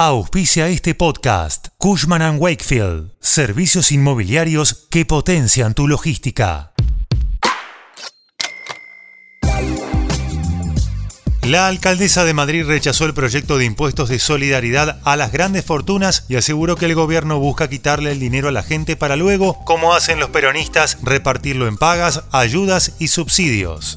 Auspicia este podcast Cushman ⁇ Wakefield, servicios inmobiliarios que potencian tu logística. La alcaldesa de Madrid rechazó el proyecto de impuestos de solidaridad a las grandes fortunas y aseguró que el gobierno busca quitarle el dinero a la gente para luego, como hacen los peronistas, repartirlo en pagas, ayudas y subsidios.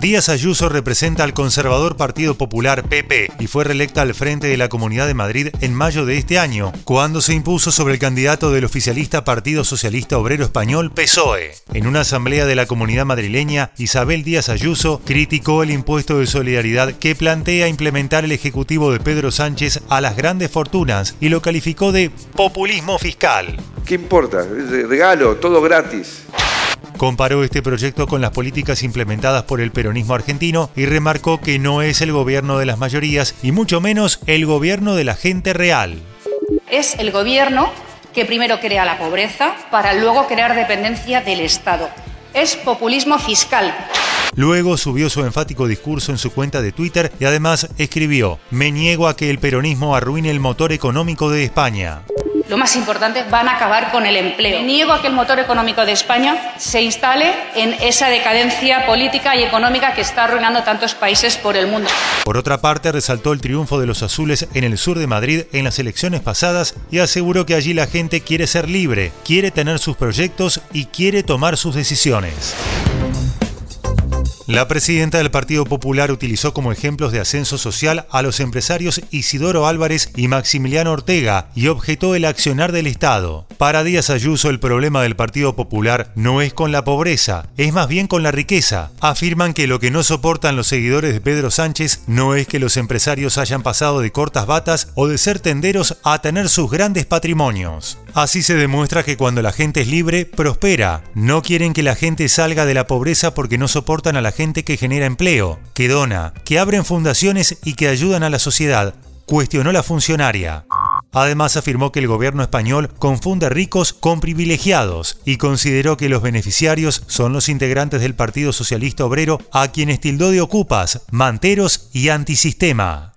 Díaz Ayuso representa al conservador Partido Popular PP y fue reelecta al frente de la Comunidad de Madrid en mayo de este año, cuando se impuso sobre el candidato del oficialista Partido Socialista Obrero Español PSOE. En una asamblea de la Comunidad madrileña, Isabel Díaz Ayuso criticó el impuesto de solidaridad que plantea implementar el Ejecutivo de Pedro Sánchez a las grandes fortunas y lo calificó de populismo fiscal. ¿Qué importa? Regalo, todo gratis. Comparó este proyecto con las políticas implementadas por el peronismo argentino y remarcó que no es el gobierno de las mayorías y mucho menos el gobierno de la gente real. Es el gobierno que primero crea la pobreza para luego crear dependencia del Estado. Es populismo fiscal. Luego subió su enfático discurso en su cuenta de Twitter y además escribió, me niego a que el peronismo arruine el motor económico de España lo más importante, van a acabar con el empleo. Niego a que el motor económico de España se instale en esa decadencia política y económica que está arruinando tantos países por el mundo. Por otra parte, resaltó el triunfo de los azules en el sur de Madrid en las elecciones pasadas y aseguró que allí la gente quiere ser libre, quiere tener sus proyectos y quiere tomar sus decisiones. La presidenta del Partido Popular utilizó como ejemplos de ascenso social a los empresarios Isidoro Álvarez y Maximiliano Ortega y objetó el accionar del Estado. Para Díaz Ayuso el problema del Partido Popular no es con la pobreza, es más bien con la riqueza. Afirman que lo que no soportan los seguidores de Pedro Sánchez no es que los empresarios hayan pasado de cortas batas o de ser tenderos a tener sus grandes patrimonios. Así se demuestra que cuando la gente es libre, prospera. No quieren que la gente salga de la pobreza porque no soportan a la gente que genera empleo, que dona, que abren fundaciones y que ayudan a la sociedad, cuestionó la funcionaria. Además afirmó que el gobierno español confunde ricos con privilegiados y consideró que los beneficiarios son los integrantes del Partido Socialista Obrero a quienes tildó de ocupas, manteros y antisistema.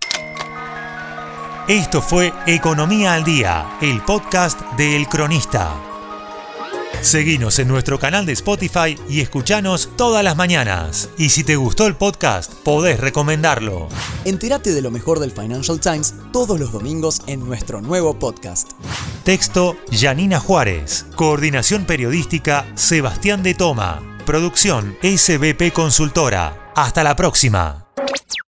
Esto fue Economía al Día, el podcast de El Cronista. Seguinos en nuestro canal de Spotify y escuchanos todas las mañanas. Y si te gustó el podcast, podés recomendarlo. Entérate de lo mejor del Financial Times todos los domingos en nuestro nuevo podcast. Texto Janina Juárez. Coordinación periodística Sebastián de Toma. Producción SBP Consultora. Hasta la próxima.